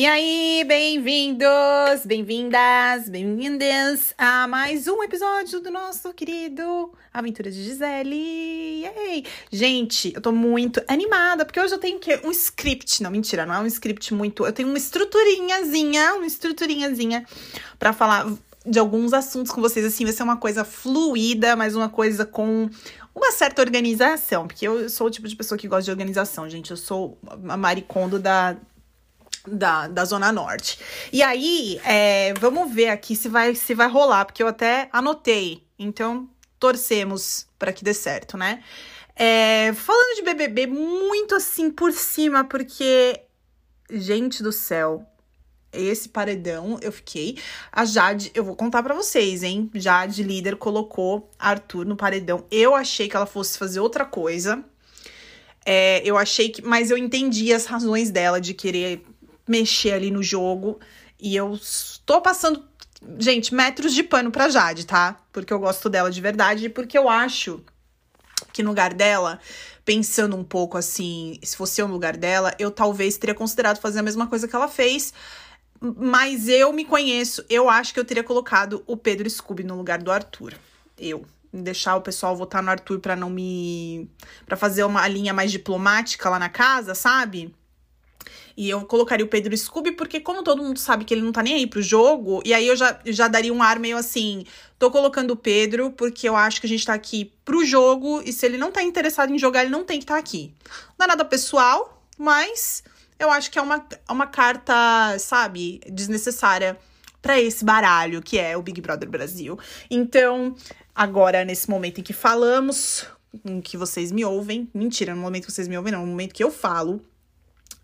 E aí, bem-vindos, bem-vindas, bem-vindas a mais um episódio do nosso querido Aventura de Gisele. Yay! Gente, eu tô muito animada, porque hoje eu tenho que um script, não, mentira, não é um script muito, eu tenho uma estruturinhazinha, uma estruturinhazinha para falar de alguns assuntos com vocês, assim, vai ser uma coisa fluida, mas uma coisa com uma certa organização, porque eu sou o tipo de pessoa que gosta de organização, gente. Eu sou a maricondo da, da, da Zona Norte. E aí, é, vamos ver aqui se vai, se vai rolar, porque eu até anotei. Então, torcemos para que dê certo, né? É, falando de BBB, muito assim por cima, porque, gente do céu, esse paredão eu fiquei. A Jade, eu vou contar para vocês, hein? Jade, líder, colocou Arthur no paredão. Eu achei que ela fosse fazer outra coisa. É, eu achei que. Mas eu entendi as razões dela de querer mexer ali no jogo. E eu tô passando, gente, metros de pano pra Jade, tá? Porque eu gosto dela de verdade e porque eu acho que no lugar dela, pensando um pouco assim, se fosse eu no lugar dela, eu talvez teria considerado fazer a mesma coisa que ela fez. Mas eu me conheço, eu acho que eu teria colocado o Pedro Scooby no lugar do Arthur. Eu. Deixar o pessoal votar no Arthur para não me. para fazer uma linha mais diplomática lá na casa, sabe? E eu colocaria o Pedro Scooby, porque como todo mundo sabe que ele não tá nem aí pro jogo, e aí eu já, já daria um ar meio assim, tô colocando o Pedro, porque eu acho que a gente tá aqui pro jogo, e se ele não tá interessado em jogar, ele não tem que estar tá aqui. Não é nada pessoal, mas eu acho que é uma, uma carta, sabe, desnecessária para esse baralho que é o Big Brother Brasil. Então, agora, nesse momento em que falamos, em que vocês me ouvem, mentira, no momento que vocês me ouvem, não, no momento que eu falo,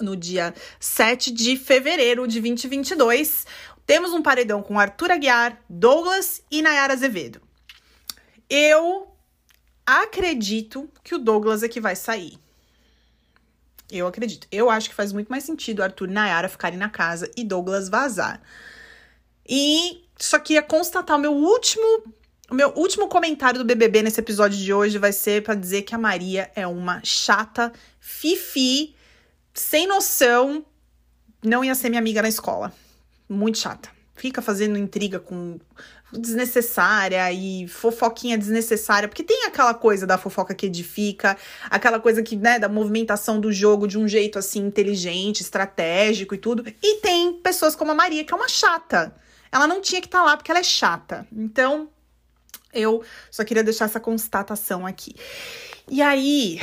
no dia 7 de fevereiro de 2022. Temos um paredão com Arthur Aguiar, Douglas e Nayara Azevedo. Eu acredito que o Douglas é que vai sair. Eu acredito. Eu acho que faz muito mais sentido Arthur e Nayara ficarem na casa e Douglas vazar. E só queria constatar o meu último o meu último comentário do BBB nesse episódio de hoje vai ser para dizer que a Maria é uma chata fifi sem noção, não ia ser minha amiga na escola. Muito chata. Fica fazendo intriga com desnecessária e fofoquinha desnecessária, porque tem aquela coisa da fofoca que edifica, aquela coisa que, né, da movimentação do jogo de um jeito assim inteligente, estratégico e tudo. E tem pessoas como a Maria, que é uma chata. Ela não tinha que estar tá lá porque ela é chata. Então, eu só queria deixar essa constatação aqui. E aí,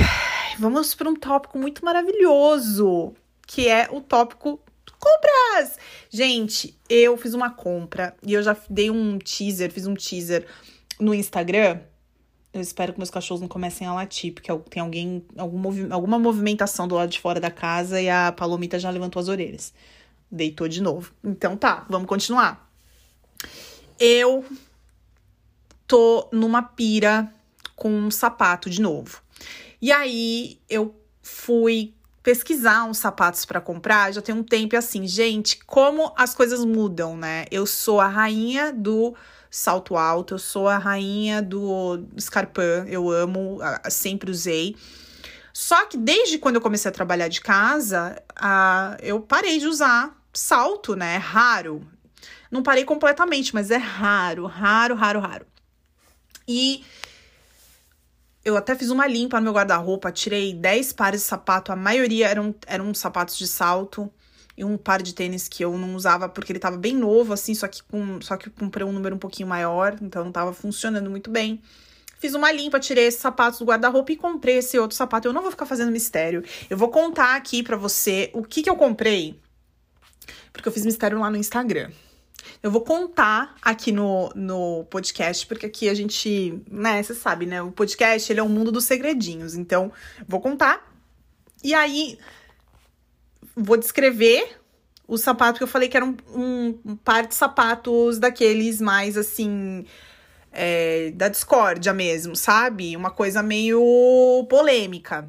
vamos para um tópico muito maravilhoso, que é o tópico compras. Gente, eu fiz uma compra e eu já dei um teaser, fiz um teaser no Instagram. Eu espero que meus cachorros não comecem a latir, porque tem alguém, algum movi alguma movimentação do lado de fora da casa e a Palomita já levantou as orelhas. Deitou de novo. Então tá, vamos continuar. Eu tô numa pira com um sapato de novo. E aí eu fui pesquisar uns sapatos para comprar, já tem um tempo assim, gente, como as coisas mudam, né? Eu sou a rainha do salto alto, eu sou a rainha do escarpão, eu amo, sempre usei. Só que desde quando eu comecei a trabalhar de casa, a, eu parei de usar salto, né? É raro. Não parei completamente, mas é raro, raro, raro, raro. E eu até fiz uma limpa no meu guarda-roupa, tirei 10 pares de sapato, a maioria eram, eram sapatos de salto e um par de tênis que eu não usava porque ele tava bem novo, assim, só que com só que comprei um número um pouquinho maior, então não tava funcionando muito bem. Fiz uma limpa, tirei esses sapatos do guarda-roupa e comprei esse outro sapato. Eu não vou ficar fazendo mistério. Eu vou contar aqui para você o que que eu comprei. Porque eu fiz mistério lá no Instagram. Eu vou contar aqui no, no podcast, porque aqui a gente, né, você sabe, né? O podcast, ele é um mundo dos segredinhos. Então, vou contar. E aí, vou descrever o sapato que eu falei que era um, um, um par de sapatos daqueles mais, assim, é, da discórdia mesmo, sabe? Uma coisa meio polêmica.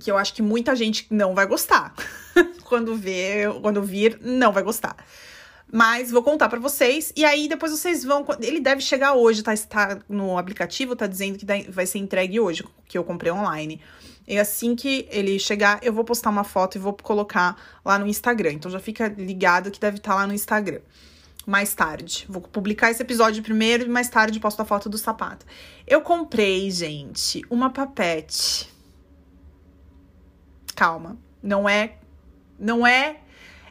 Que eu acho que muita gente não vai gostar. quando ver, quando vir, não vai gostar. Mas vou contar para vocês. E aí depois vocês vão. Ele deve chegar hoje, tá? Está no aplicativo, tá dizendo que vai ser entregue hoje, que eu comprei online. E assim que ele chegar, eu vou postar uma foto e vou colocar lá no Instagram. Então já fica ligado que deve estar tá lá no Instagram. Mais tarde. Vou publicar esse episódio primeiro e mais tarde posto a foto do sapato. Eu comprei, gente, uma papete. Calma. Não é. Não é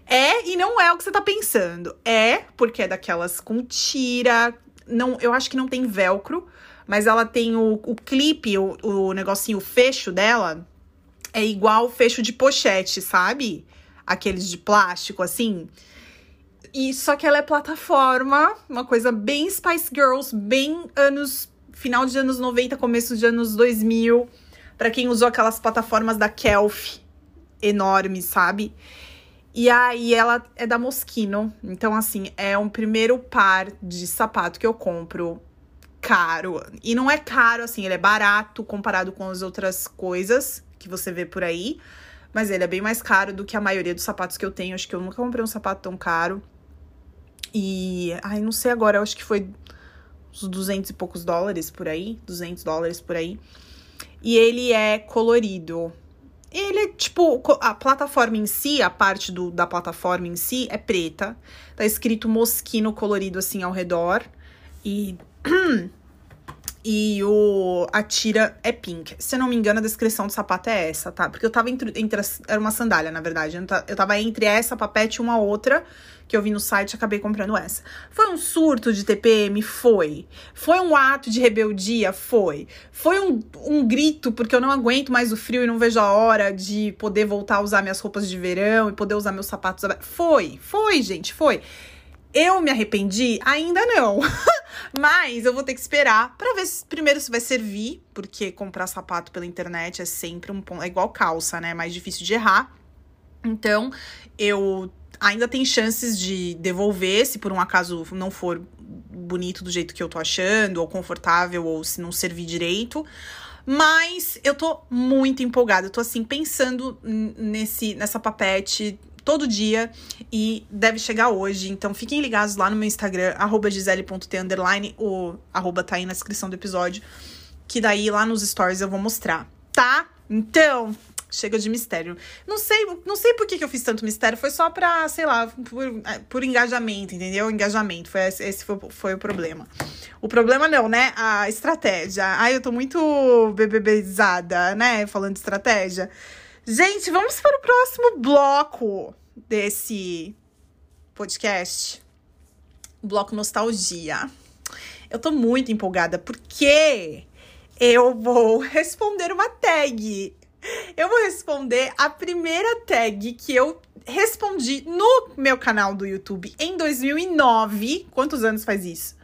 é e não é o que você tá pensando. É, porque é daquelas com tira. Não, eu acho que não tem velcro, mas ela tem o, o clipe, o, o negocinho, o fecho dela é igual fecho de pochete, sabe? Aqueles de plástico, assim. E só que ela é plataforma, uma coisa bem Spice Girls, bem anos. Final de anos 90, começo de anos 2000. para quem usou aquelas plataformas da Kelf enormes, sabe? E aí ela é da Moschino. Então, assim, é um primeiro par de sapato que eu compro caro. E não é caro, assim, ele é barato comparado com as outras coisas que você vê por aí. Mas ele é bem mais caro do que a maioria dos sapatos que eu tenho. Acho que eu nunca comprei um sapato tão caro. E, ai, não sei agora, acho que foi uns 200 e poucos dólares por aí. 200 dólares por aí. E ele é colorido. Ele tipo, a plataforma em si, a parte do, da plataforma em si é preta. Tá escrito mosquino colorido assim ao redor. E. e o, a tira é pink. Se eu não me engano, a descrição do sapato é essa, tá? Porque eu tava entre. entre as, era uma sandália, na verdade. Eu tava entre essa papete e uma outra que eu vi no site acabei comprando essa. Foi um surto de TPM? Foi. Foi um ato de rebeldia? Foi. Foi um, um grito porque eu não aguento mais o frio e não vejo a hora de poder voltar a usar minhas roupas de verão e poder usar meus sapatos. Foi, foi, gente, foi. Eu me arrependi? Ainda não. Mas eu vou ter que esperar para ver se primeiro se vai servir, porque comprar sapato pela internet é sempre um ponto. É igual calça, né? É mais difícil de errar. Então, eu ainda tem chances de devolver se por um acaso não for bonito do jeito que eu tô achando, ou confortável, ou se não servir direito. Mas eu tô muito empolgada. Eu tô assim pensando nesse nessa papete todo dia e deve chegar hoje. Então fiquem ligados lá no meu Instagram, gisele.t underline, ou arroba tá aí na descrição do episódio. Que daí lá nos stories eu vou mostrar, tá? Então, Chega de mistério. Não sei, não sei por que, que eu fiz tanto mistério. Foi só pra, sei lá, por, é, por engajamento, entendeu? Engajamento. Foi, esse foi, foi o problema. O problema não, né? A estratégia. Ai, eu tô muito bebezada, né? Falando de estratégia. Gente, vamos para o próximo bloco desse podcast. Bloco Nostalgia. Eu tô muito empolgada porque eu vou responder uma tag eu vou responder a primeira tag que eu respondi no meu canal do YouTube em 2009. Quantos anos faz isso?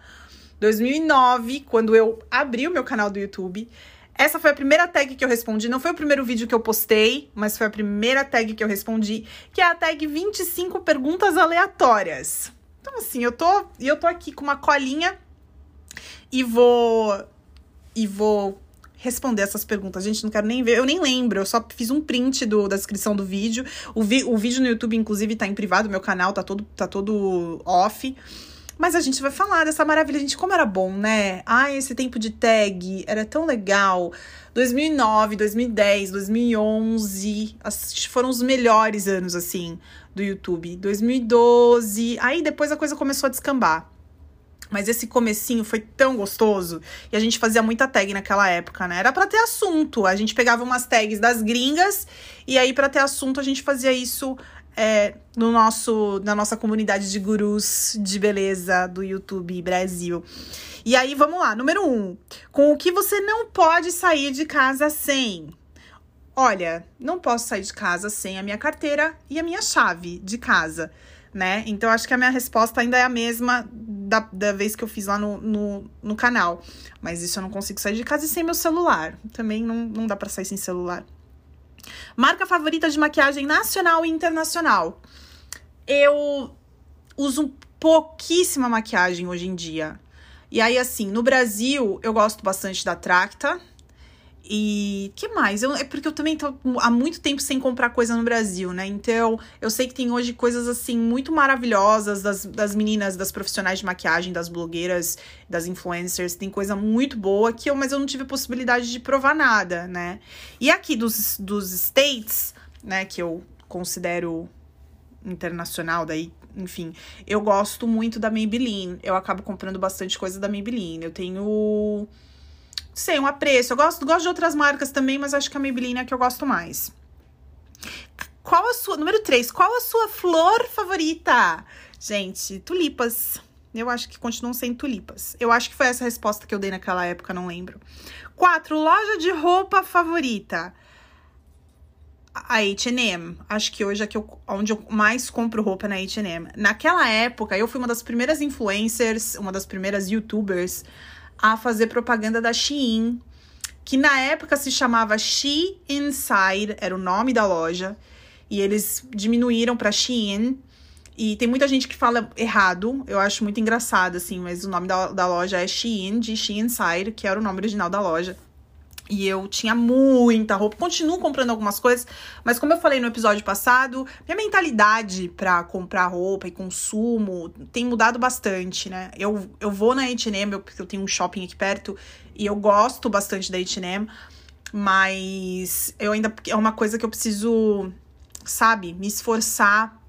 2009, quando eu abri o meu canal do YouTube. Essa foi a primeira tag que eu respondi. Não foi o primeiro vídeo que eu postei, mas foi a primeira tag que eu respondi, que é a tag 25 perguntas aleatórias. Então, assim, eu tô, eu tô aqui com uma colinha e vou. E vou responder essas perguntas. Gente, não quero nem ver, eu nem lembro, eu só fiz um print do, da descrição do vídeo. O, vi, o vídeo no YouTube, inclusive, tá em privado, meu canal tá todo, tá todo off. Mas a gente vai falar dessa maravilha, gente, como era bom, né? Ai, esse tempo de tag era tão legal. 2009, 2010, 2011, foram os melhores anos, assim, do YouTube. 2012, aí depois a coisa começou a descambar. Mas esse comecinho foi tão gostoso. E a gente fazia muita tag naquela época, né? Era para ter assunto. A gente pegava umas tags das gringas e aí para ter assunto a gente fazia isso é, no nosso na nossa comunidade de gurus de beleza do YouTube Brasil. E aí vamos lá, número um, com o que você não pode sair de casa sem. Olha, não posso sair de casa sem a minha carteira e a minha chave de casa né? Então acho que a minha resposta ainda é a mesma da, da vez que eu fiz lá no, no, no canal. Mas isso eu não consigo sair de casa sem meu celular. Também não, não dá para sair sem celular. Marca favorita de maquiagem nacional e internacional. Eu uso pouquíssima maquiagem hoje em dia. E aí, assim, no Brasil, eu gosto bastante da Tracta. E que mais? Eu, é porque eu também tô há muito tempo sem comprar coisa no Brasil, né? Então, eu sei que tem hoje coisas assim muito maravilhosas das, das meninas, das profissionais de maquiagem, das blogueiras, das influencers. Tem coisa muito boa que eu, mas eu não tive possibilidade de provar nada, né? E aqui dos, dos States, né, que eu considero internacional, daí enfim, eu gosto muito da Maybelline. Eu acabo comprando bastante coisa da Maybelline. Eu tenho sei, um apreço. Eu gosto, gosto de outras marcas também, mas acho que a Maybelline é a que eu gosto mais. Qual a sua. Número 3. Qual a sua flor favorita? Gente, tulipas. Eu acho que continuam sendo tulipas. Eu acho que foi essa a resposta que eu dei naquela época, não lembro. 4. Loja de roupa favorita. A H&M. Acho que hoje é que eu, onde eu mais compro roupa na H&M. Naquela época, eu fui uma das primeiras influencers, uma das primeiras youtubers a fazer propaganda da Shein, que na época se chamava She Inside, era o nome da loja, e eles diminuíram para Shein. E tem muita gente que fala errado, eu acho muito engraçado, assim, mas o nome da, da loja é Shein, de She Inside, que era o nome original da loja. E eu tinha muita roupa. Continuo comprando algumas coisas, mas como eu falei no episódio passado, minha mentalidade para comprar roupa e consumo tem mudado bastante, né? Eu, eu vou na H&M, porque eu tenho um shopping aqui perto, e eu gosto bastante da H&M, mas eu ainda é uma coisa que eu preciso, sabe, me esforçar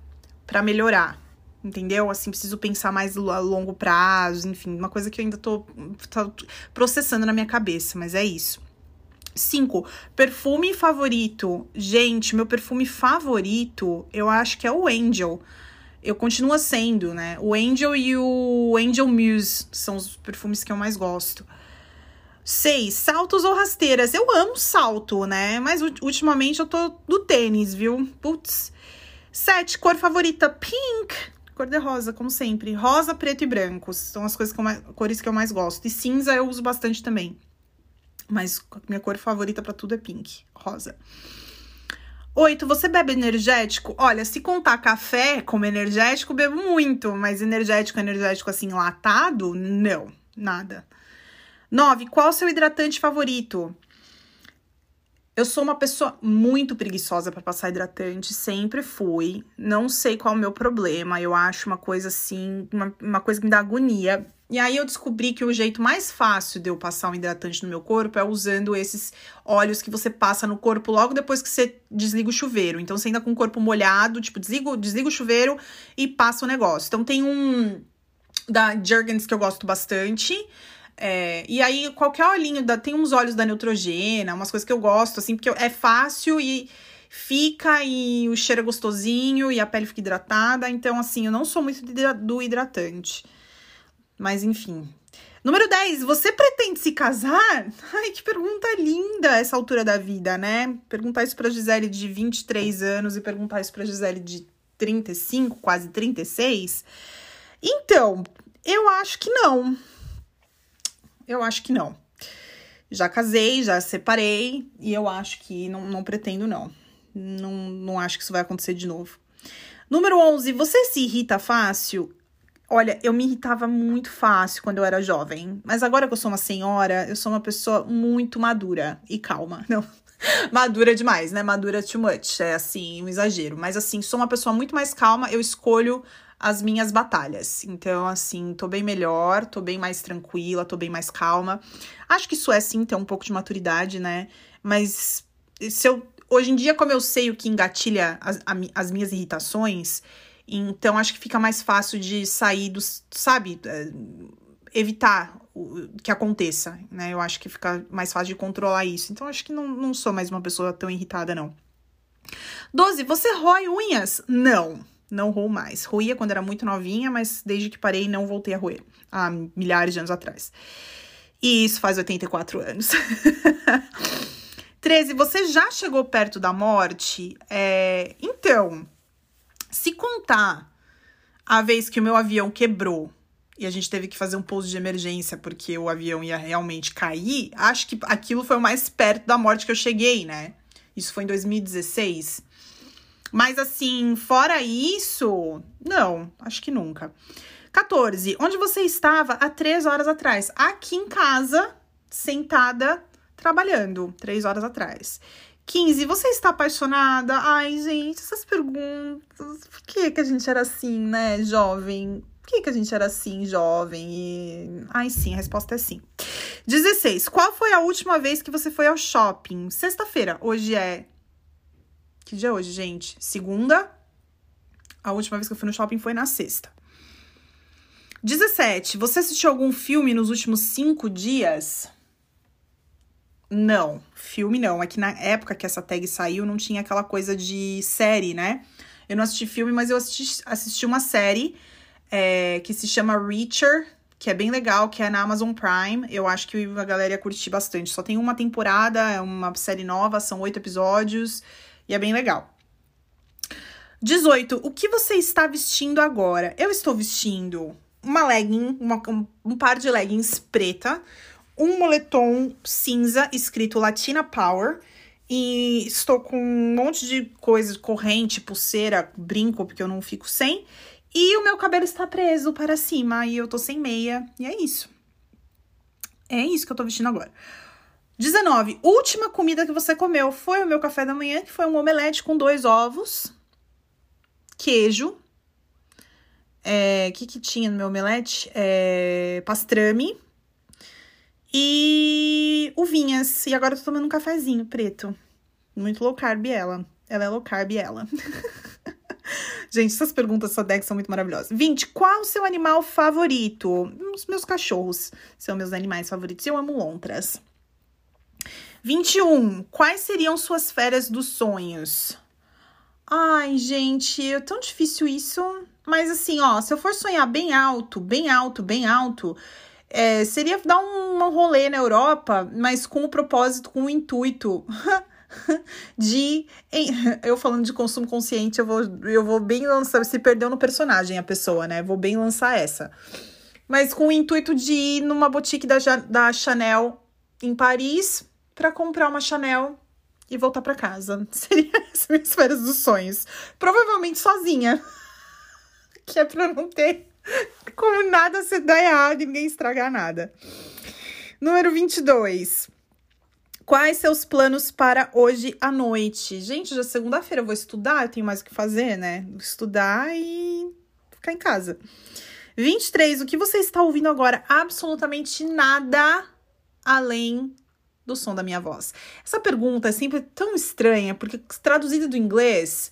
para melhorar. Entendeu? Assim, preciso pensar mais a longo prazo, enfim, uma coisa que eu ainda tô, tô processando na minha cabeça, mas é isso. 5. Perfume favorito. Gente, meu perfume favorito, eu acho que é o Angel. Eu continua sendo, né? O Angel e o Angel Muse são os perfumes que eu mais gosto. 6. Saltos ou rasteiras. Eu amo salto, né? Mas ultimamente eu tô do tênis, viu? Putz. 7. Cor favorita. Pink. Cor de rosa, como sempre. Rosa, preto e branco. São as coisas que eu mais, cores que eu mais gosto. E cinza eu uso bastante também. Mas minha cor favorita para tudo é pink, rosa. Oito, você bebe energético? Olha, se contar café como energético, bebo muito, mas energético, energético assim, latado, não, nada. Nove, qual o seu hidratante favorito? Eu sou uma pessoa muito preguiçosa para passar hidratante, sempre fui. Não sei qual é o meu problema, eu acho uma coisa assim, uma, uma coisa que me dá agonia. E aí eu descobri que o jeito mais fácil de eu passar um hidratante no meu corpo é usando esses óleos que você passa no corpo logo depois que você desliga o chuveiro. Então você ainda com o corpo molhado, tipo, desliga, desliga o chuveiro e passa o negócio. Então tem um da Jergens que eu gosto bastante. É, e aí, qualquer olhinho, da, tem uns óleos da Neutrogena, umas coisas que eu gosto, assim, porque é fácil e fica e o cheiro é gostosinho e a pele fica hidratada. Então, assim, eu não sou muito do hidratante. Mas enfim. Número 10, você pretende se casar? Ai, que pergunta linda essa altura da vida, né? Perguntar isso pra Gisele de 23 anos e perguntar isso pra Gisele de 35, quase 36. Então, eu acho que não. Eu acho que não. Já casei, já separei e eu acho que não, não pretendo, não. não. Não acho que isso vai acontecer de novo. Número 11, você se irrita fácil? Olha, eu me irritava muito fácil quando eu era jovem, mas agora que eu sou uma senhora, eu sou uma pessoa muito madura e calma. Não, madura demais, né? Madura too much, é assim, um exagero. Mas assim, sou uma pessoa muito mais calma, eu escolho as minhas batalhas. Então, assim, tô bem melhor, tô bem mais tranquila, tô bem mais calma. Acho que isso é sim ter um pouco de maturidade, né? Mas se eu hoje em dia, como eu sei o que engatilha as, as minhas irritações, então, acho que fica mais fácil de sair dos, sabe, é, evitar que aconteça, né? Eu acho que fica mais fácil de controlar isso. Então, acho que não, não sou mais uma pessoa tão irritada, não. 12. Você rói unhas? Não, não roo mais. Roía quando era muito novinha, mas desde que parei não voltei a roer. Há milhares de anos atrás. E isso faz 84 anos. 13. Você já chegou perto da morte? É... Então, se contar a vez que o meu avião quebrou e a gente teve que fazer um pouso de emergência porque o avião ia realmente cair, acho que aquilo foi o mais perto da morte que eu cheguei, né? Isso foi em 2016. Mas assim, fora isso, não, acho que nunca. 14. Onde você estava há três horas atrás? Aqui em casa, sentada, trabalhando, três horas atrás. 15. Você está apaixonada? Ai, gente, essas perguntas. Por que, que a gente era assim, né, jovem? Por que, que a gente era assim, jovem? E... Ai, sim, a resposta é sim. 16. Qual foi a última vez que você foi ao shopping? Sexta-feira. Hoje é. Que dia é hoje, gente? Segunda. A última vez que eu fui no shopping foi na sexta. 17. Você assistiu algum filme nos últimos cinco dias? Não, filme não. É que na época que essa tag saiu, não tinha aquela coisa de série, né? Eu não assisti filme, mas eu assisti, assisti uma série é, que se chama Reacher, que é bem legal, que é na Amazon Prime. Eu acho que a galera ia curtir bastante. Só tem uma temporada, é uma série nova, são oito episódios e é bem legal. 18. O que você está vestindo agora? Eu estou vestindo uma legging, uma, um par de leggings preta, um moletom cinza escrito Latina Power. E estou com um monte de coisa, corrente, pulseira, brinco, porque eu não fico sem. E o meu cabelo está preso para cima e eu tô sem meia. E é isso. É isso que eu tô vestindo agora. 19. Última comida que você comeu foi o meu café da manhã, que foi um omelete com dois ovos, queijo. O é, que, que tinha no meu omelete? É, pastrame e uvinhas. E agora eu tô tomando um cafezinho preto. Muito low carb ela. Ela é low carb ela. Gente, essas perguntas só são muito maravilhosas. 20. Qual o seu animal favorito? Os meus cachorros são meus animais favoritos. Eu amo lontras. 21. Quais seriam suas férias dos sonhos? Ai, gente, é tão difícil isso. Mas assim, ó, se eu for sonhar bem alto, bem alto, bem alto, é, seria dar um, um rolê na Europa, mas com o propósito, com o intuito de. Eu falando de consumo consciente, eu vou, eu vou bem lançar. Se perdeu no personagem a pessoa, né? Vou bem lançar essa. Mas com o intuito de ir numa boutique da, da Chanel em Paris para comprar uma Chanel e voltar para casa. Seria as minhas férias dos sonhos. Provavelmente sozinha. que é pra não ter como nada se dar errado ninguém estragar nada. Número 22. Quais seus planos para hoje à noite? Gente, já é segunda-feira eu vou estudar, eu tenho mais o que fazer, né? Estudar e ficar em casa. 23. O que você está ouvindo agora? Absolutamente nada além do som da minha voz. Essa pergunta é sempre tão estranha, porque traduzida do inglês,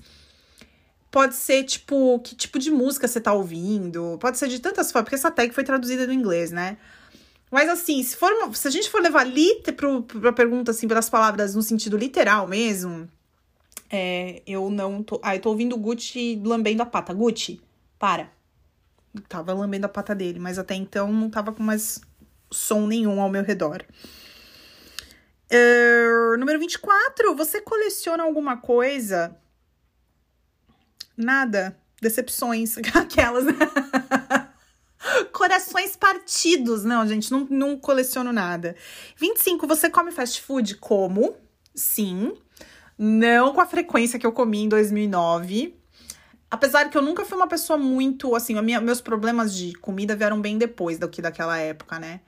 Pode ser, tipo, que tipo de música você tá ouvindo. Pode ser de tantas formas, porque essa tag foi traduzida do inglês, né? Mas assim, se, for, se a gente for levar liter pro, pra pergunta, assim, pelas palavras no sentido literal mesmo, é, eu não tô. Ah, eu tô ouvindo o Gucci lambendo a pata. Gucci, para. Tava lambendo a pata dele, mas até então não tava com mais som nenhum ao meu redor. Uh, número 24. Você coleciona alguma coisa Nada. Decepções. Aquelas. Corações partidos. Não, gente, não, não coleciono nada. 25. Você come fast food? Como? Sim. Não com a frequência que eu comi em 2009. Apesar que eu nunca fui uma pessoa muito, assim, minha, meus problemas de comida vieram bem depois do que daquela época, né?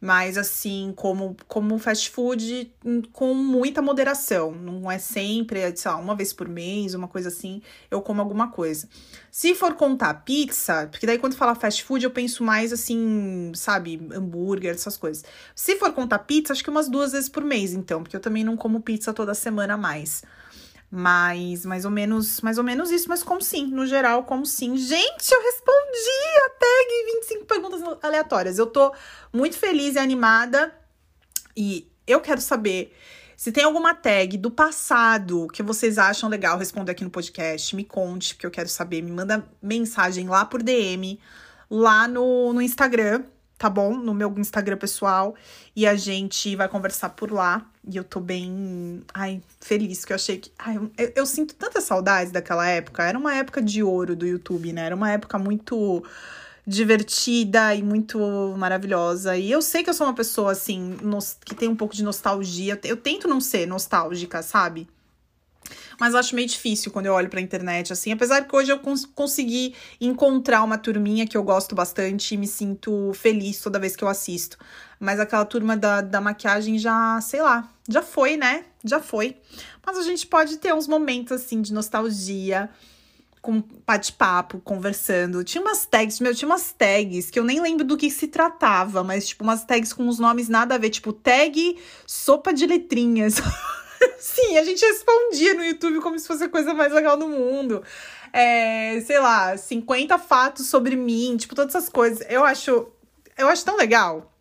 Mas assim, como, como fast food hum, com muita moderação. Não é sempre, é, sei lá, uma vez por mês, uma coisa assim, eu como alguma coisa. Se for contar pizza, porque daí quando fala fast food eu penso mais assim, sabe, hambúrguer, essas coisas. Se for contar pizza, acho que umas duas vezes por mês, então, porque eu também não como pizza toda semana mais. Mas mais ou menos, mais ou menos isso, mas como sim, no geral, como sim. Gente, eu respondi a tag 25 perguntas aleatórias. Eu tô muito feliz e animada e eu quero saber se tem alguma tag do passado que vocês acham legal responder aqui no podcast, me conte, porque eu quero saber. Me manda mensagem lá por DM, lá no, no Instagram, tá bom? No meu Instagram pessoal. E a gente vai conversar por lá. E eu tô bem, ai, feliz, que eu achei que. Ai, eu, eu sinto tantas saudades daquela época. Era uma época de ouro do YouTube, né? Era uma época muito divertida e muito maravilhosa. E eu sei que eu sou uma pessoa, assim, que tem um pouco de nostalgia. Eu tento não ser nostálgica, sabe? Mas acho meio difícil quando eu olho pra internet, assim. Apesar que hoje eu cons consegui encontrar uma turminha que eu gosto bastante e me sinto feliz toda vez que eu assisto. Mas aquela turma da, da maquiagem já, sei lá, já foi, né? Já foi. Mas a gente pode ter uns momentos, assim, de nostalgia com bate-papo, conversando. Tinha umas tags, meu, tinha umas tags que eu nem lembro do que se tratava, mas tipo umas tags com uns nomes nada a ver, tipo tag sopa de letrinhas. Sim, a gente respondia no YouTube como se fosse a coisa mais legal do mundo. É, sei lá, 50 fatos sobre mim, tipo, todas essas coisas. Eu acho, eu acho tão legal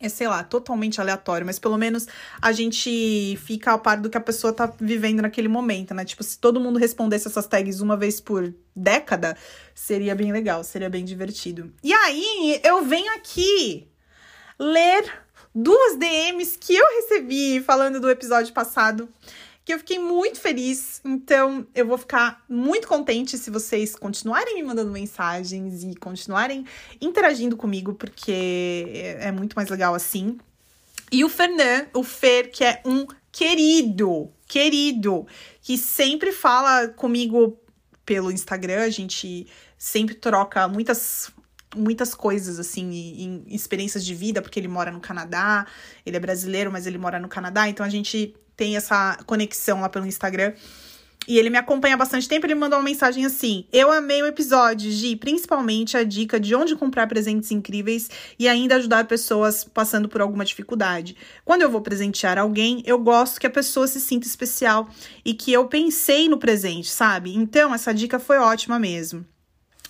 é, sei lá, totalmente aleatório, mas pelo menos a gente fica a par do que a pessoa tá vivendo naquele momento, né? Tipo, se todo mundo respondesse essas tags uma vez por década, seria bem legal, seria bem divertido. E aí, eu venho aqui ler duas DMs que eu recebi falando do episódio passado que eu fiquei muito feliz. Então, eu vou ficar muito contente se vocês continuarem me mandando mensagens e continuarem interagindo comigo, porque é muito mais legal assim. E o Fernan, o Fer, que é um querido, querido, que sempre fala comigo pelo Instagram, a gente sempre troca muitas muitas coisas, assim, em, experiências de vida, porque ele mora no Canadá, ele é brasileiro, mas ele mora no Canadá, então a gente tem essa conexão lá pelo Instagram. E ele me acompanha há bastante tempo. Ele me mandou uma mensagem assim: Eu amei o episódio, Gi, principalmente a dica de onde comprar presentes incríveis e ainda ajudar pessoas passando por alguma dificuldade. Quando eu vou presentear alguém, eu gosto que a pessoa se sinta especial e que eu pensei no presente, sabe? Então, essa dica foi ótima mesmo.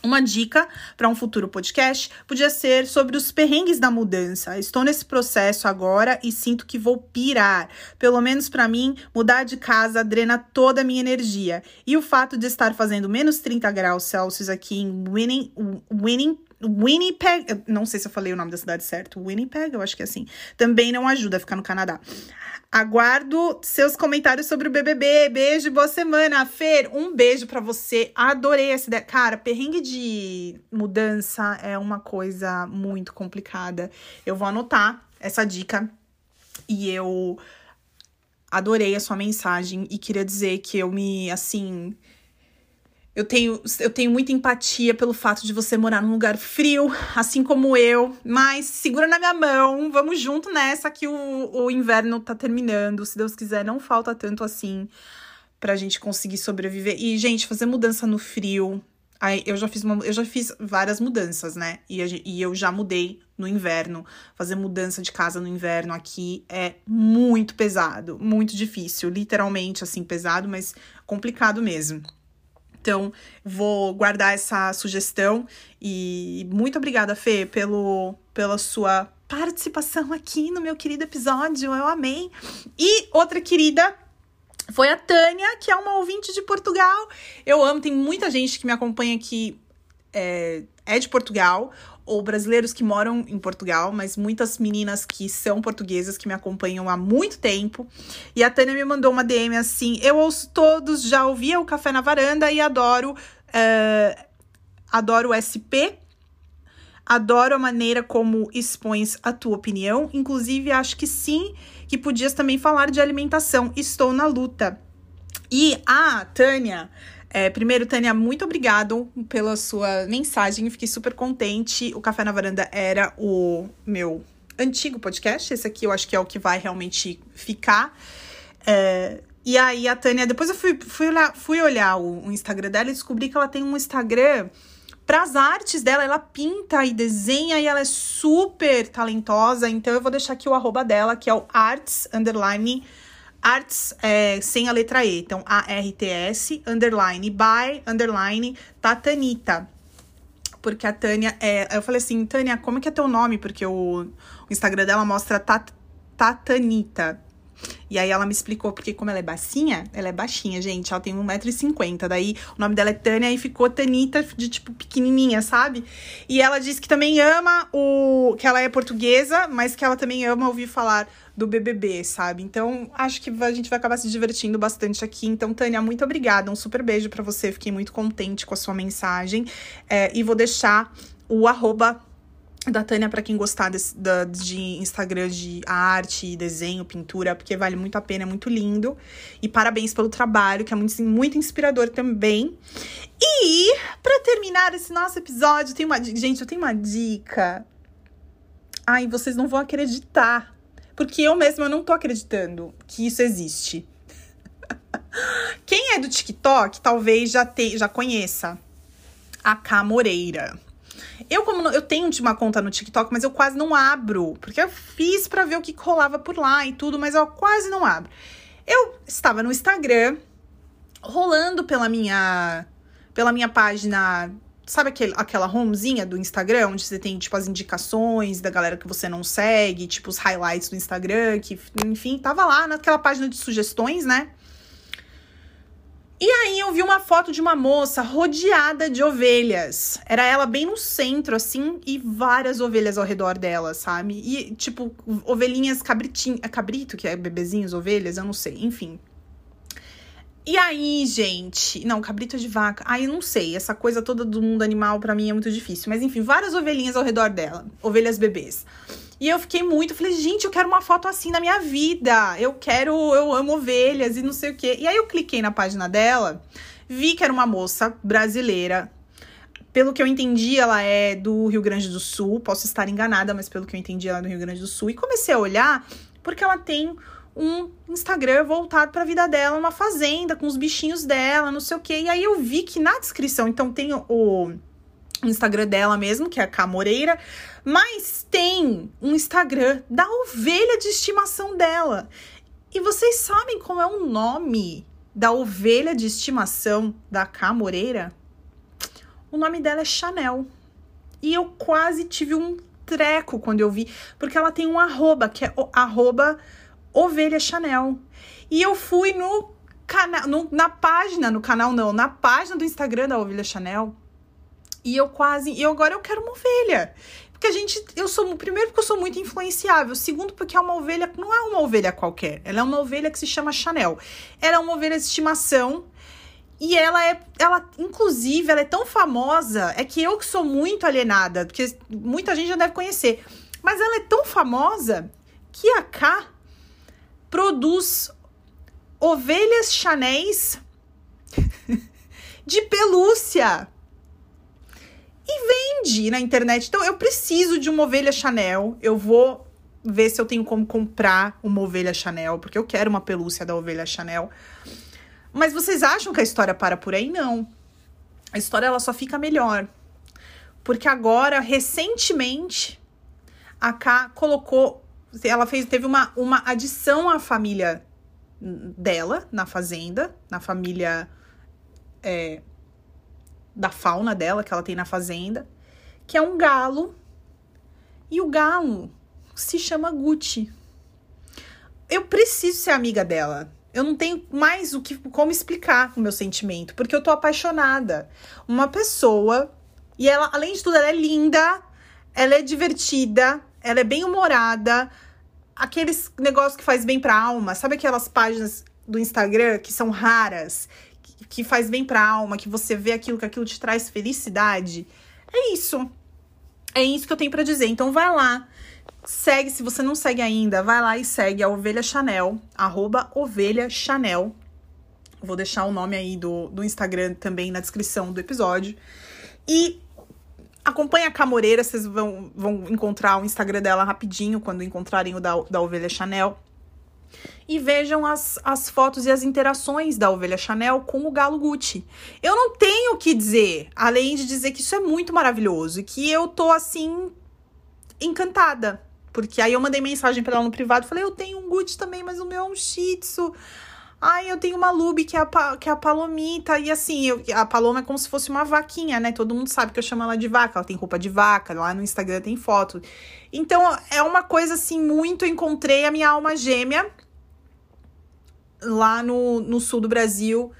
Uma dica para um futuro podcast podia ser sobre os perrengues da mudança. Estou nesse processo agora e sinto que vou pirar. Pelo menos para mim, mudar de casa drena toda a minha energia. E o fato de estar fazendo menos 30 graus Celsius aqui em Winning, Winning Winnipeg, não sei se eu falei o nome da cidade certo, Winnipeg, eu acho que é assim, também não ajuda a ficar no Canadá. Aguardo seus comentários sobre o BBB. Beijo, boa semana. Fer, um beijo para você. Adorei essa ideia. Cara, perrengue de mudança é uma coisa muito complicada. Eu vou anotar essa dica e eu adorei a sua mensagem e queria dizer que eu me, assim, eu tenho, eu tenho muita empatia pelo fato de você morar num lugar frio, assim como eu. Mas segura na minha mão, vamos junto nessa que o, o inverno tá terminando. Se Deus quiser, não falta tanto assim pra gente conseguir sobreviver. E, gente, fazer mudança no frio. Aí, eu já fiz uma, eu já fiz várias mudanças, né? E, e eu já mudei no inverno. Fazer mudança de casa no inverno aqui é muito pesado, muito difícil. Literalmente, assim, pesado, mas complicado mesmo. Então, vou guardar essa sugestão e muito obrigada, Fê, pelo, pela sua participação aqui no meu querido episódio. Eu amei. E outra querida foi a Tânia, que é uma ouvinte de Portugal. Eu amo, tem muita gente que me acompanha aqui é, é de Portugal ou brasileiros que moram em Portugal, mas muitas meninas que são portuguesas que me acompanham há muito tempo. E a Tânia me mandou uma DM assim: eu ouço todos, já ouvia o Café na Varanda e adoro, uh, adoro o SP. Adoro a maneira como expões a tua opinião. Inclusive, acho que sim, que podias também falar de alimentação. Estou na luta. E a Tânia é, primeiro, Tânia, muito obrigado pela sua mensagem. Fiquei super contente. O Café na Varanda era o meu antigo podcast. Esse aqui eu acho que é o que vai realmente ficar. É, e aí, a Tânia, depois eu fui, fui olhar, fui olhar o, o Instagram dela e descobri que ela tem um Instagram para as artes dela. Ela pinta e desenha e ela é super talentosa. Então, eu vou deixar aqui o arroba dela, que é o arts underline Arts é, sem a letra E. Então, A-R-T-S, underline, by, underline, Tatanita. Porque a Tânia é. Eu falei assim, Tânia, como é que é teu nome? Porque o, o Instagram dela mostra tat, Tatanita. E aí ela me explicou, porque como ela é baixinha, ela é baixinha, gente, ela tem 1,50m. Daí o nome dela é Tânia e ficou Tanita de tipo pequenininha, sabe? E ela disse que também ama o. que ela é portuguesa, mas que ela também ama ouvir falar do BBB, sabe? Então, acho que a gente vai acabar se divertindo bastante aqui. Então, Tânia, muito obrigada. Um super beijo para você. Fiquei muito contente com a sua mensagem. É, e vou deixar o arroba da Tânia para quem gostar de, de Instagram de arte, desenho, pintura, porque vale muito a pena, é muito lindo. E parabéns pelo trabalho, que é muito, muito inspirador também. E para terminar esse nosso episódio, tem uma gente, eu tenho uma dica. Ai, vocês não vão acreditar, porque eu mesma não tô acreditando que isso existe. Quem é do TikTok, talvez já te, já conheça a K Moreira. Eu, como não, eu tenho uma conta no TikTok, mas eu quase não abro. Porque eu fiz para ver o que rolava por lá e tudo, mas eu quase não abro. Eu estava no Instagram, rolando pela minha, pela minha página. Sabe aquele, aquela homezinha do Instagram, onde você tem, tipo, as indicações da galera que você não segue, tipo, os highlights do Instagram, que, enfim, tava lá naquela página de sugestões, né? E aí eu vi uma foto de uma moça rodeada de ovelhas. Era ela bem no centro, assim, e várias ovelhas ao redor dela, sabe? E, tipo, ovelhinhas cabritinho. É cabrito, que é bebezinhos, ovelhas, eu não sei, enfim. E aí, gente. Não, cabrito é de vaca. Ai, eu não sei. Essa coisa toda do mundo animal para mim é muito difícil. Mas enfim, várias ovelhinhas ao redor dela. Ovelhas bebês. E eu fiquei muito, falei, gente, eu quero uma foto assim na minha vida. Eu quero, eu amo ovelhas e não sei o quê. E aí eu cliquei na página dela, vi que era uma moça brasileira. Pelo que eu entendi, ela é do Rio Grande do Sul. Posso estar enganada, mas pelo que eu entendi, ela é do Rio Grande do Sul. E comecei a olhar porque ela tem um Instagram voltado para a vida dela, uma fazenda com os bichinhos dela, não sei o quê. E aí eu vi que na descrição, então tem o Instagram dela mesmo, que é a K Moreira, mas tem um Instagram da ovelha de estimação dela. E vocês sabem qual é o nome da ovelha de estimação da K Moreira? O nome dela é Chanel. E eu quase tive um treco quando eu vi, porque ela tem um arroba, que é o arroba ovelha Chanel. E eu fui no canal, na página, no canal não, na página do Instagram da Ovelha Chanel. E eu quase, e agora eu quero uma ovelha. Porque a gente, eu sou, primeiro porque eu sou muito influenciável, segundo porque é uma ovelha, não é uma ovelha qualquer, ela é uma ovelha que se chama Chanel. Ela é uma ovelha de estimação e ela é, ela, inclusive, ela é tão famosa, é que eu que sou muito alienada, porque muita gente já deve conhecer, mas ela é tão famosa que a K produz ovelhas chanéis de pelúcia e vende na internet. Então eu preciso de uma ovelha Chanel. Eu vou ver se eu tenho como comprar uma ovelha Chanel, porque eu quero uma pelúcia da ovelha Chanel. Mas vocês acham que a história para por aí? Não. A história ela só fica melhor. Porque agora, recentemente, a K colocou. Ela fez, teve uma, uma adição à família dela na fazenda, na família é, da fauna dela que ela tem na fazenda, que é um galo. E o galo se chama Gucci. Eu preciso ser amiga dela. Eu não tenho mais o que como explicar o meu sentimento, porque eu tô apaixonada. Uma pessoa e ela, além de tudo, ela é linda, ela é divertida, ela é bem humorada. Aqueles negócios que faz bem pra alma, sabe aquelas páginas do Instagram que são raras, que faz bem pra alma, que você vê aquilo, que aquilo te traz felicidade. É isso. É isso que eu tenho para dizer. Então vai lá. Segue, se você não segue ainda, vai lá e segue a Ovelha Chanel, arroba Ovelha Chanel. Vou deixar o nome aí do, do Instagram também na descrição do episódio. E acompanha a Camoreira, vocês vão, vão encontrar o Instagram dela rapidinho quando encontrarem o da, da Ovelha Chanel e vejam as, as fotos e as interações da ovelha Chanel com o galo Gucci. Eu não tenho o que dizer, além de dizer que isso é muito maravilhoso e que eu tô assim encantada. Porque aí eu mandei mensagem para ela no privado, falei: "Eu tenho um Gucci também, mas o meu é um Shih Tzu". Ai, eu tenho uma Lube que é a, que é a Palomita. E assim, eu, a Paloma é como se fosse uma vaquinha, né? Todo mundo sabe que eu chamo ela de vaca. Ela tem roupa de vaca, lá no Instagram tem foto. Então, é uma coisa assim, muito. Encontrei a minha alma gêmea lá no, no sul do Brasil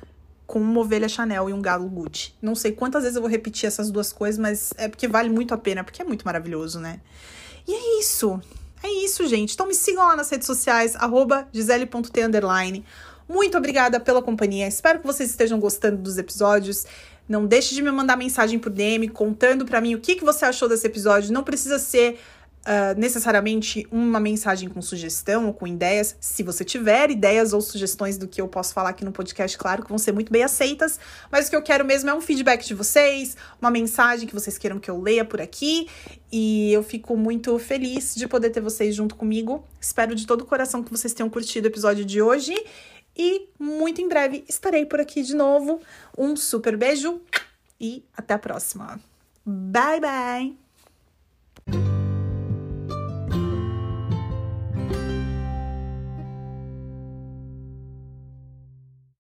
com uma ovelha Chanel e um galo Gucci. Não sei quantas vezes eu vou repetir essas duas coisas, mas é porque vale muito a pena, porque é muito maravilhoso, né? E é isso. É isso, gente. Então me sigam lá nas redes sociais, arroba gisele.t__. Muito obrigada pela companhia. Espero que vocês estejam gostando dos episódios. Não deixe de me mandar mensagem por DM contando para mim o que, que você achou desse episódio. Não precisa ser uh, necessariamente uma mensagem com sugestão ou com ideias. Se você tiver ideias ou sugestões do que eu posso falar aqui no podcast, claro que vão ser muito bem aceitas. Mas o que eu quero mesmo é um feedback de vocês, uma mensagem que vocês queiram que eu leia por aqui. E eu fico muito feliz de poder ter vocês junto comigo. Espero de todo o coração que vocês tenham curtido o episódio de hoje. E muito em breve estarei por aqui de novo. Um super beijo e até a próxima. Bye, bye!